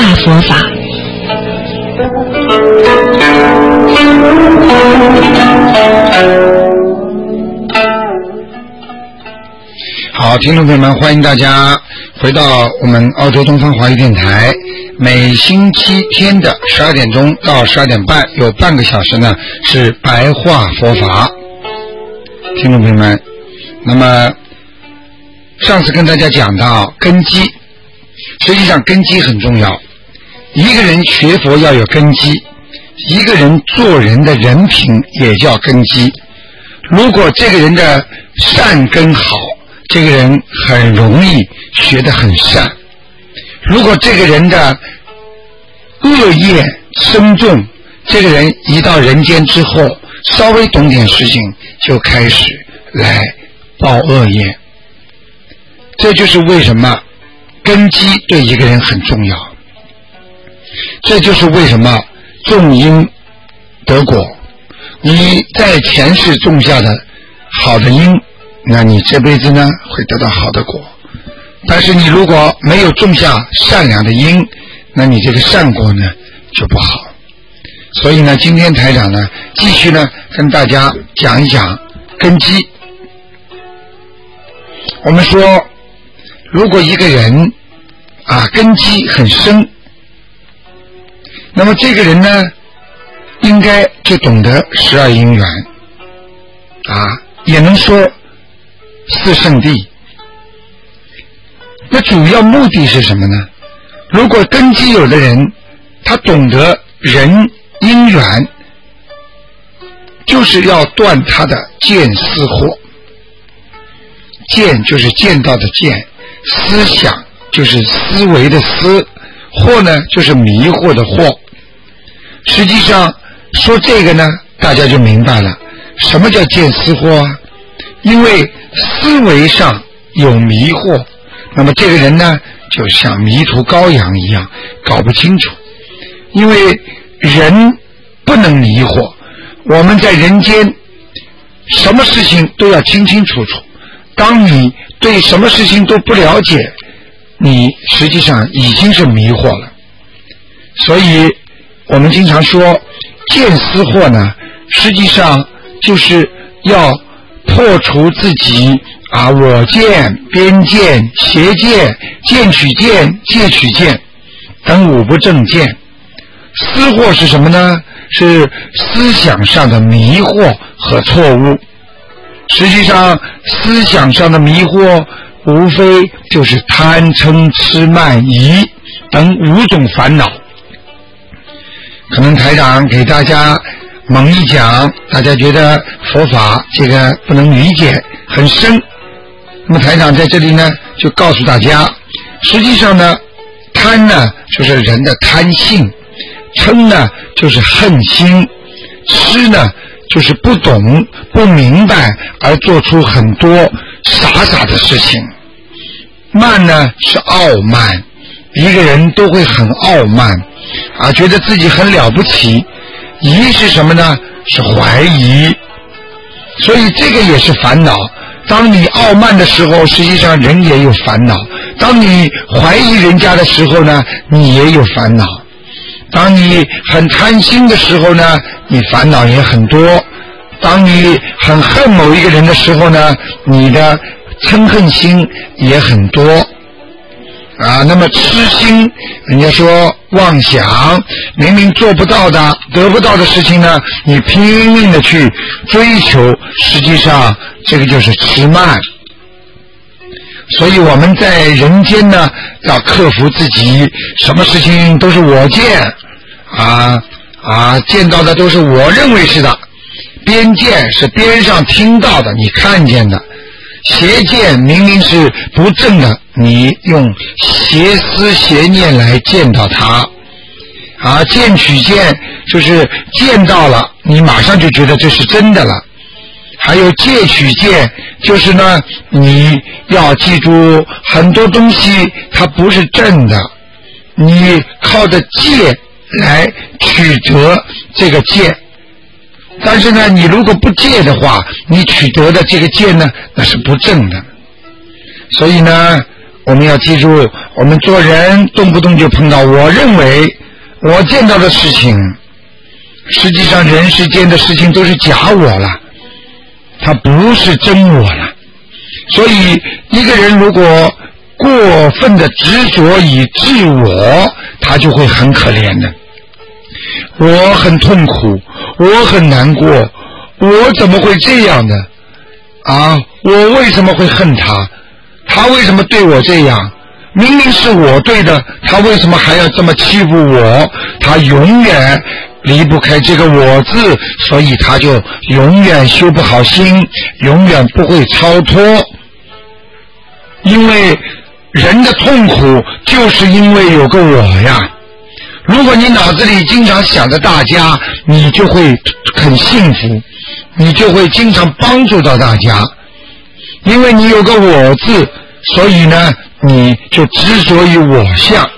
大佛法。好，听众朋友们，欢迎大家回到我们澳洲东方华语电台。每星期天的十二点钟到十二点半，有半个小时呢是白话佛法。听众朋友们，那么上次跟大家讲到根基，实际上根基很重要。一个人学佛要有根基，一个人做人的人品也叫根基。如果这个人的善根好，这个人很容易学得很善；如果这个人的恶业深重，这个人一到人间之后，稍微懂点事情，就开始来报恶业。这就是为什么根基对一个人很重要。这就是为什么种因得果。你在前世种下的好的因，那你这辈子呢会得到好的果。但是你如果没有种下善良的因，那你这个善果呢就不好。所以呢，今天台长呢继续呢跟大家讲一讲根基。我们说，如果一个人啊根基很深，那么这个人呢应该就懂得十二因缘啊，也能说四圣谛。那主要目的是什么呢？如果根基有的人，他懂得人因缘，就是要断他的见思惑。见就是见到的见，思想就是思维的思，惑呢就是迷惑的惑。实际上说这个呢，大家就明白了，什么叫见思惑啊？因为思维上有迷惑，那么这个人呢，就像迷途羔羊一样，搞不清楚。因为人不能迷惑，我们在人间，什么事情都要清清楚楚。当你对什么事情都不了解，你实际上已经是迷惑了。所以，我们经常说见思惑呢，实际上就是要破除自己啊我见、边见、邪见、见取见、戒取见等五不正见。思惑是什么呢？是思想上的迷惑和错误。实际上，思想上的迷惑，无非就是贪嗔痴慢疑等五种烦恼。可能台长给大家猛一讲，大家觉得佛法这个不能理解，很深。那么台长在这里呢，就告诉大家，实际上呢，贪呢就是人的贪性，嗔呢就是恨心，痴呢。就是不懂、不明白而做出很多傻傻的事情。慢呢是傲慢，一个人都会很傲慢啊，觉得自己很了不起。疑是什么呢？是怀疑。所以这个也是烦恼。当你傲慢的时候，实际上人也有烦恼；当你怀疑人家的时候呢，你也有烦恼。当你很贪心的时候呢，你烦恼也很多；当你很恨某一个人的时候呢，你的嗔恨心也很多。啊，那么痴心，人家说妄想，明明做不到的、得不到的事情呢，你拼命的去追求，实际上这个就是痴慢。所以我们在人间呢，要克服自己，什么事情都是我见，啊啊，见到的都是我认为是的，边见是边上听到的，你看见的，邪见明明是不正的，你用邪思邪念来见到它，啊，见取见就是见到了，你马上就觉得这是真的了。还有戒取见，就是呢，你要记住很多东西它不是正的，你靠着戒来取得这个戒，但是呢，你如果不戒的话，你取得的这个戒呢，那是不正的。所以呢，我们要记住，我们做人动不动就碰到我认为我见到的事情，实际上人世间的事情都是假我了，它不是真我了。所以一个人如果过分的执着于自我，他就会很可怜的。我很痛苦，我很难过，我怎么会这样呢？啊，我为什么会恨他？他为什么对我这样？明明是我对的，他为什么还要这么欺负我？他永远离不开这个“我”字，所以他就永远修不好心，永远不会超脱。因为人的痛苦就是因为有个我呀。如果你脑子里经常想着大家，你就会很幸福，你就会经常帮助到大家，因为你有个我字，所以呢，你就执着于我相，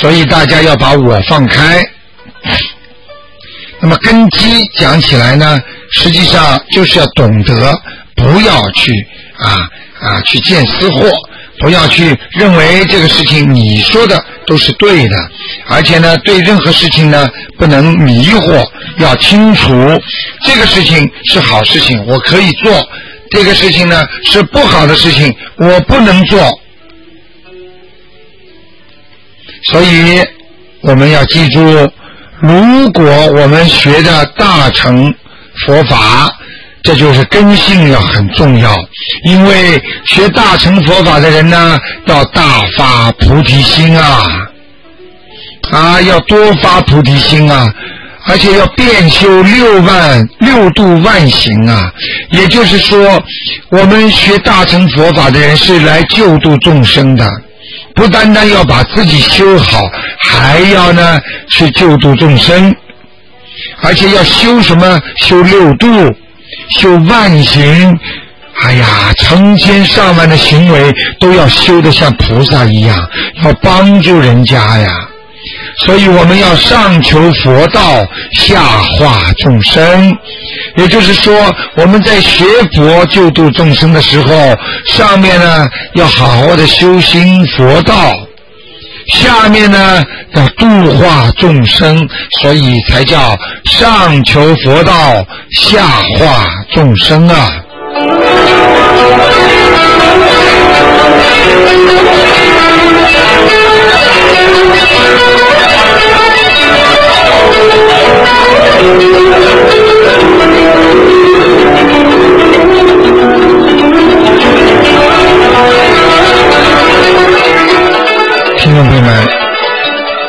所以大家要把我放开。那么根基讲起来呢，实际上就是要懂得不要去啊啊去见私货。不要去认为这个事情你说的都是对的，而且呢，对任何事情呢不能迷惑，要清楚这个事情是好事情，我可以做；这个事情呢是不好的事情，我不能做。所以我们要记住，如果我们学的大乘佛法。这就是根性要很重要，因为学大乘佛法的人呢，要大发菩提心啊，啊，要多发菩提心啊，而且要遍修六万六度万行啊。也就是说，我们学大乘佛法的人是来救度众生的，不单单要把自己修好，还要呢去救度众生，而且要修什么？修六度。修万行，哎呀，成千上万的行为都要修得像菩萨一样，要帮助人家呀。所以我们要上求佛道，下化众生。也就是说，我们在学佛救度众生的时候，上面呢要好好的修心佛道。下面呢要度化众生，所以才叫上求佛道，下化众生啊。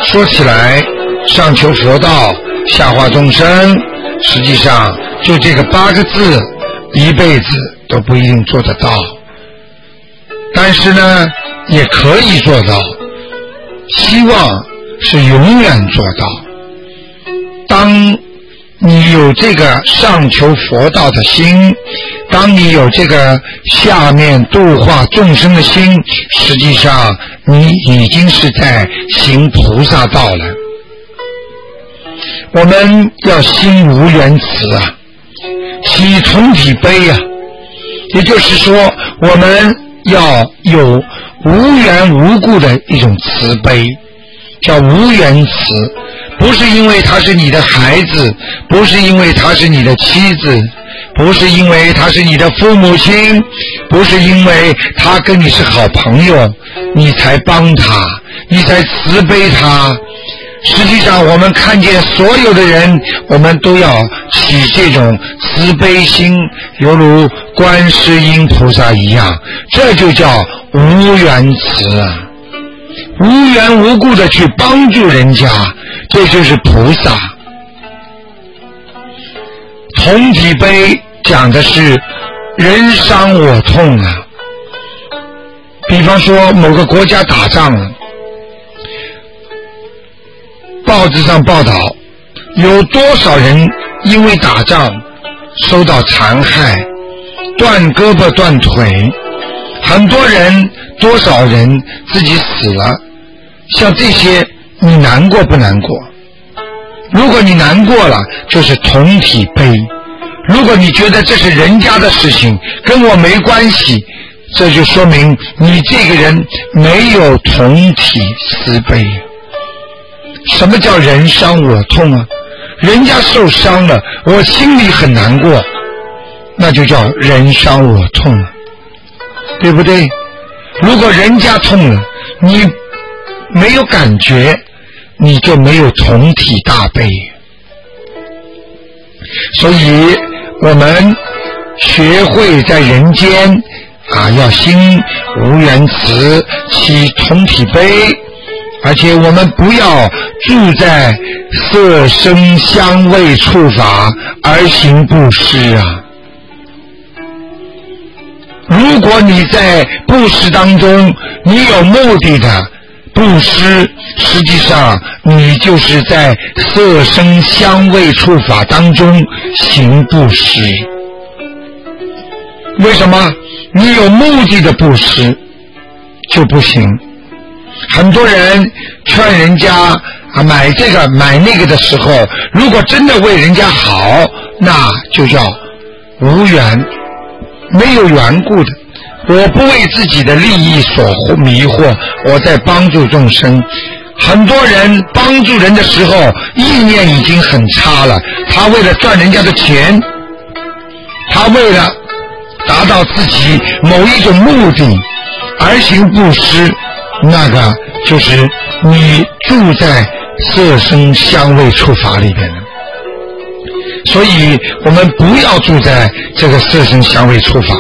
说起来，上求佛道，下化众生，实际上就这个八个字，一辈子都不一定做得到。但是呢，也可以做到，希望是永远做到。当你有这个上求佛道的心。当你有这个下面度化众生的心，实际上你已经是在行菩萨道了。我们要心无缘慈啊，起同体悲啊，也就是说，我们要有无缘无故的一种慈悲，叫无缘慈，不是因为他是你的孩子，不是因为他是你的妻子。不是因为他是你的父母亲，不是因为他跟你是好朋友，你才帮他，你才慈悲他。实际上，我们看见所有的人，我们都要起这种慈悲心，犹如观世音菩萨一样，这就叫无缘慈啊，无缘无故的去帮助人家，这就是菩萨。同体悲讲的是人伤我痛啊。比方说某个国家打仗了，报纸上报道有多少人因为打仗受到残害，断胳膊断腿，很多人多少人自己死了，像这些你难过不难过？如果你难过了，就是同体悲；如果你觉得这是人家的事情，跟我没关系，这就说明你这个人没有同体慈悲。什么叫人伤我痛啊？人家受伤了，我心里很难过，那就叫人伤我痛了，对不对？如果人家痛了，你没有感觉，你就没有同体大悲。所以，我们学会在人间啊，要心无缘慈，起同体悲，而且我们不要住在色声香味触法而行布施啊。如果你在布施当中，你有目的的。布施，实际上你就是在色声香味触法当中行布施。为什么？你有目的的布施就不行。很多人劝人家啊买这个买那个的时候，如果真的为人家好，那就叫无缘，没有缘故的。我不为自己的利益所迷惑，我在帮助众生。很多人帮助人的时候，意念已经很差了。他为了赚人家的钱，他为了达到自己某一种目的而行布施，那个就是你住在色声香味触法里边的。所以我们不要住在这个色声香味触法。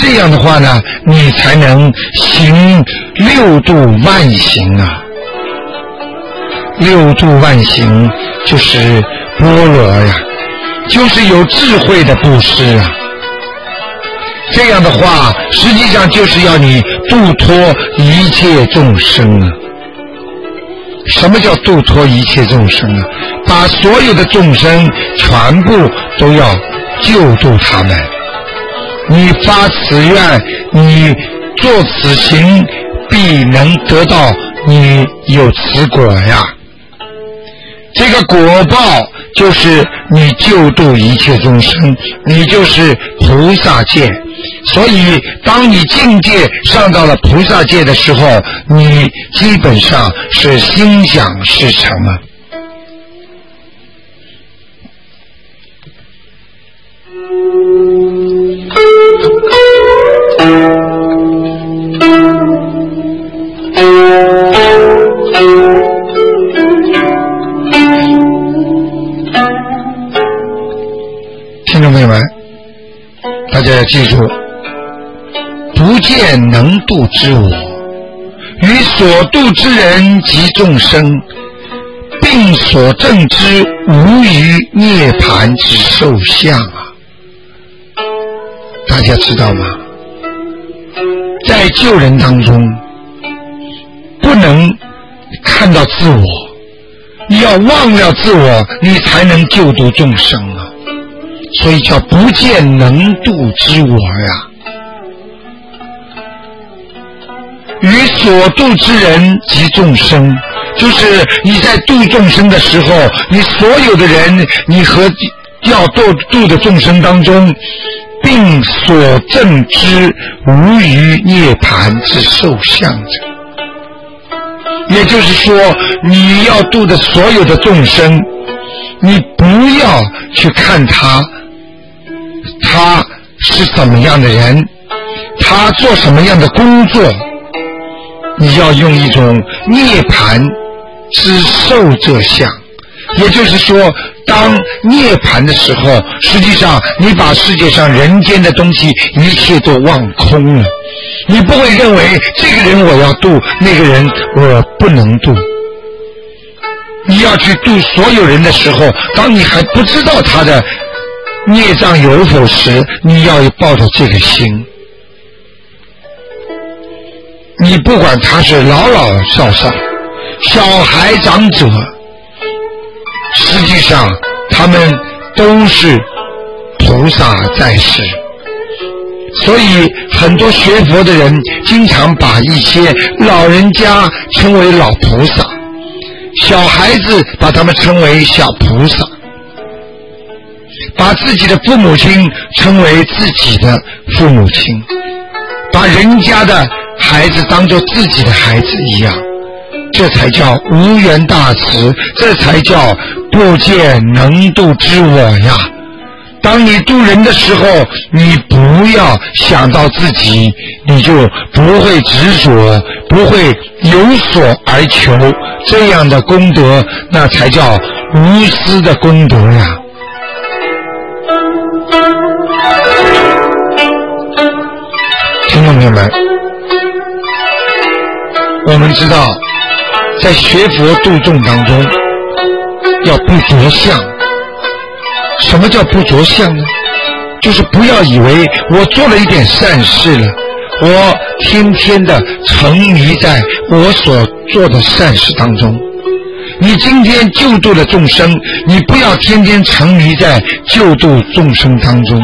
这样的话呢，你才能行六度万行啊！六度万行就是般若呀，就是有智慧的布施啊。这样的话，实际上就是要你度脱一切众生啊。什么叫度脱一切众生啊？把所有的众生全部都要救度他们。你发此愿，你做此行，必能得到你有此果呀。这个果报就是你救度一切众生，你就是菩萨界。所以，当你境界上到了菩萨界的时候，你基本上是心想事成啊。记住：不见能度之我，与所度之人及众生，并所证之无余涅盘之受相啊！大家知道吗？在救人当中，不能看到自我，你要忘了自我，你才能救度众生！所以叫不见能度之我呀。与所度之人及众生，就是你在度众生的时候，你所有的人，你和要度度的众生当中。并所证之无余涅盘之受相者，也就是说，你要度的所有的众生，你不要去看他，他是怎么样的人，他做什么样的工作，你要用一种涅盘之受者相，也就是说。当涅槃的时候，实际上你把世界上人间的东西一切都忘空了，你不会认为这个人我要渡，那个人我不能渡。你要去度所有人的时候，当你还不知道他的孽障有否时，你要抱着这个心。你不管他是老老少少、小孩长者。实际上，他们都是菩萨在世，所以很多学佛的人经常把一些老人家称为老菩萨，小孩子把他们称为小菩萨，把自己的父母亲称为自己的父母亲。把人家的孩子当做自己的孩子一样，这才叫无缘大慈，这才叫不见能度之我呀。当你渡人的时候，你不要想到自己，你就不会执着，不会有所而求，这样的功德，那才叫无私的功德呀。朋友们，我们知道，在学佛度众当中，要不着相。什么叫不着相呢？就是不要以为我做了一点善事了，我天天的沉迷在我所做的善事当中。你今天救度了众生，你不要天天沉迷在救度众生当中。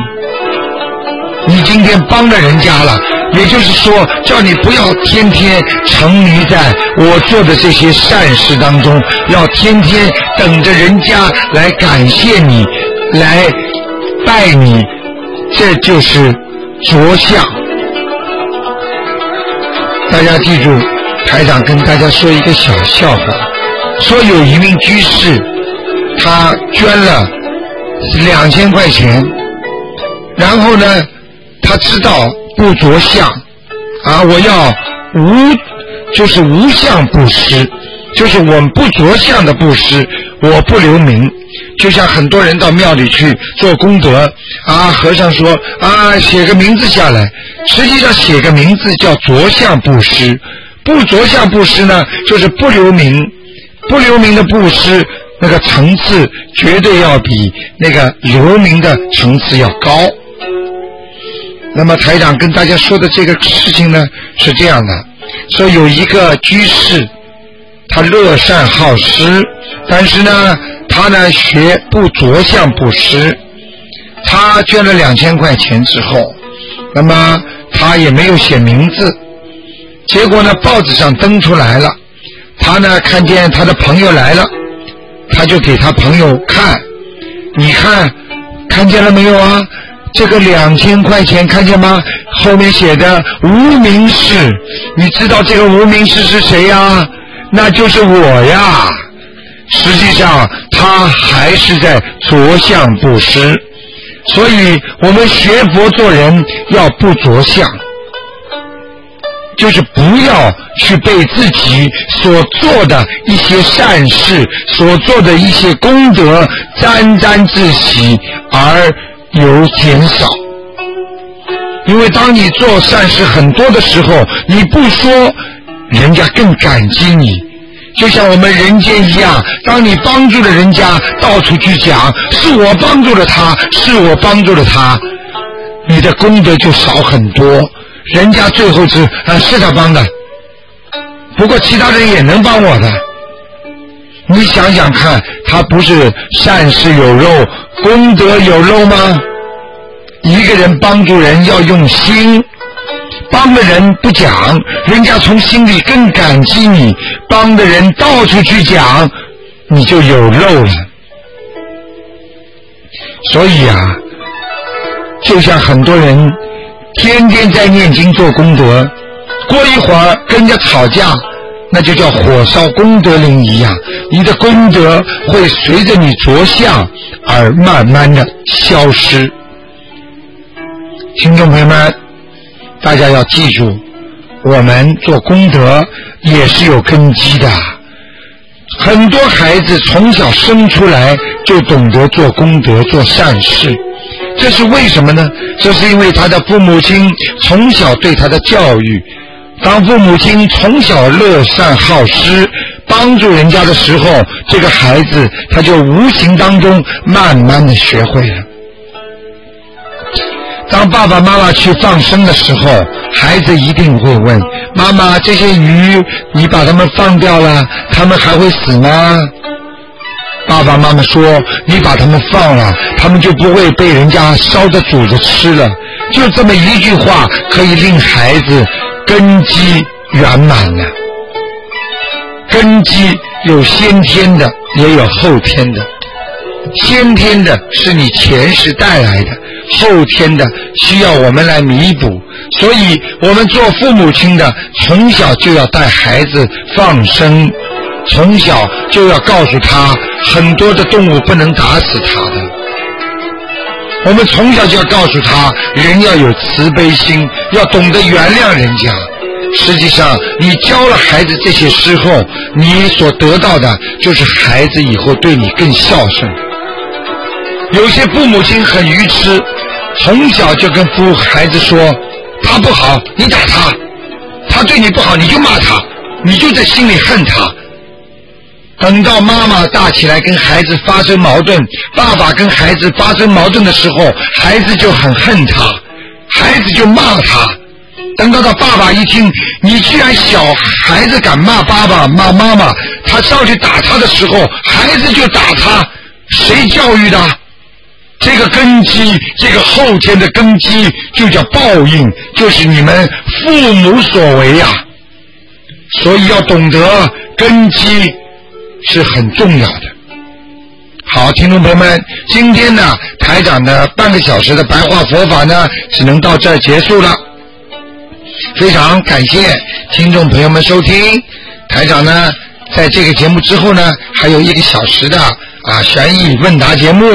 你今天帮了人家了，也就是说，叫你不要天天沉迷在我做的这些善事当中，要天天等着人家来感谢你。来拜你，这就是着相。大家记住，台长跟大家说一个小笑话：说有一名居士，他捐了两千块钱，然后呢，他知道不着相啊，我要无，就是无相布施，就是我们不着相的布施，我不留名。就像很多人到庙里去做功德啊，和尚说啊，写个名字下来。实际上写个名字叫着相布施，不着相布施呢，就是不留名，不留名的布施那个层次绝对要比那个留名的层次要高。那么台长跟大家说的这个事情呢是这样的：说有一个居士，他乐善好施，但是呢。他呢学不着相布施，他捐了两千块钱之后，那么他也没有写名字，结果呢报纸上登出来了，他呢看见他的朋友来了，他就给他朋友看，你看看见了没有啊？这个两千块钱看见吗？后面写的无名氏，你知道这个无名氏是谁呀？那就是我呀。实际上，他还是在着相布施，所以我们学佛做人要不着相，就是不要去被自己所做的一些善事、所做的一些功德沾沾自喜而有减少。因为当你做善事很多的时候，你不说，人家更感激你。就像我们人间一样，当你帮助了人家，到处去讲是我帮助了他，是我帮助了他，你的功德就少很多。人家最后是啊，是他帮的，不过其他人也能帮我的。你想想看，他不是善事有肉，功德有肉吗？一个人帮助人要用心。帮的人不讲，人家从心里更感激你；帮的人到处去讲，你就有漏了。所以啊，就像很多人天天在念经做功德，过一会儿跟人家吵架，那就叫火烧功德林一样，你的功德会随着你着相而慢慢的消失。听众朋友们。大家要记住，我们做功德也是有根基的。很多孩子从小生出来就懂得做功德、做善事，这是为什么呢？这是因为他的父母亲从小对他的教育。当父母亲从小乐善好施，帮助人家的时候，这个孩子他就无形当中慢慢的学会了。当爸爸妈妈去放生的时候，孩子一定会问妈妈：“这些鱼，你把它们放掉了，它们还会死吗？”爸爸妈妈说：“你把它们放了，它们就不会被人家烧着煮着吃了。”就这么一句话，可以令孩子根基圆满了。根基有先天的，也有后天的。先天的是你前世带来的。后天的需要我们来弥补，所以我们做父母亲的，从小就要带孩子放生，从小就要告诉他，很多的动物不能打死他的。我们从小就要告诉他，人要有慈悲心，要懂得原谅人家。实际上，你教了孩子这些之后，你所得到的就是孩子以后对你更孝顺。有些父母亲很愚痴，从小就跟父孩子说。他不好，你打他；他对你不好，你就骂他，你就在心里恨他。等到妈妈大起来跟孩子发生矛盾，爸爸跟孩子发生矛盾的时候，孩子就很恨他，孩子就骂他。等到他爸爸一听，你居然小孩子敢骂爸爸骂妈妈，他上去打他的时候，孩子就打他，谁教育的？这个根基，这个后天的根基就叫报应，就是你们父母所为呀。所以要懂得根基是很重要的。好，听众朋友们，今天呢，台长的半个小时的白话佛法呢，只能到这儿结束了。非常感谢听众朋友们收听。台长呢，在这个节目之后呢，还有一个小时的啊悬疑问答节目。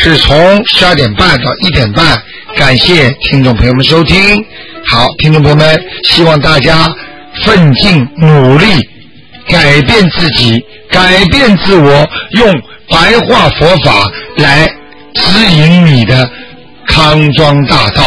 是从十二点半到一点半，感谢听众朋友们收听。好，听众朋友们，希望大家奋进努力，改变自己，改变自我用白话佛法来指引你的康庄大道。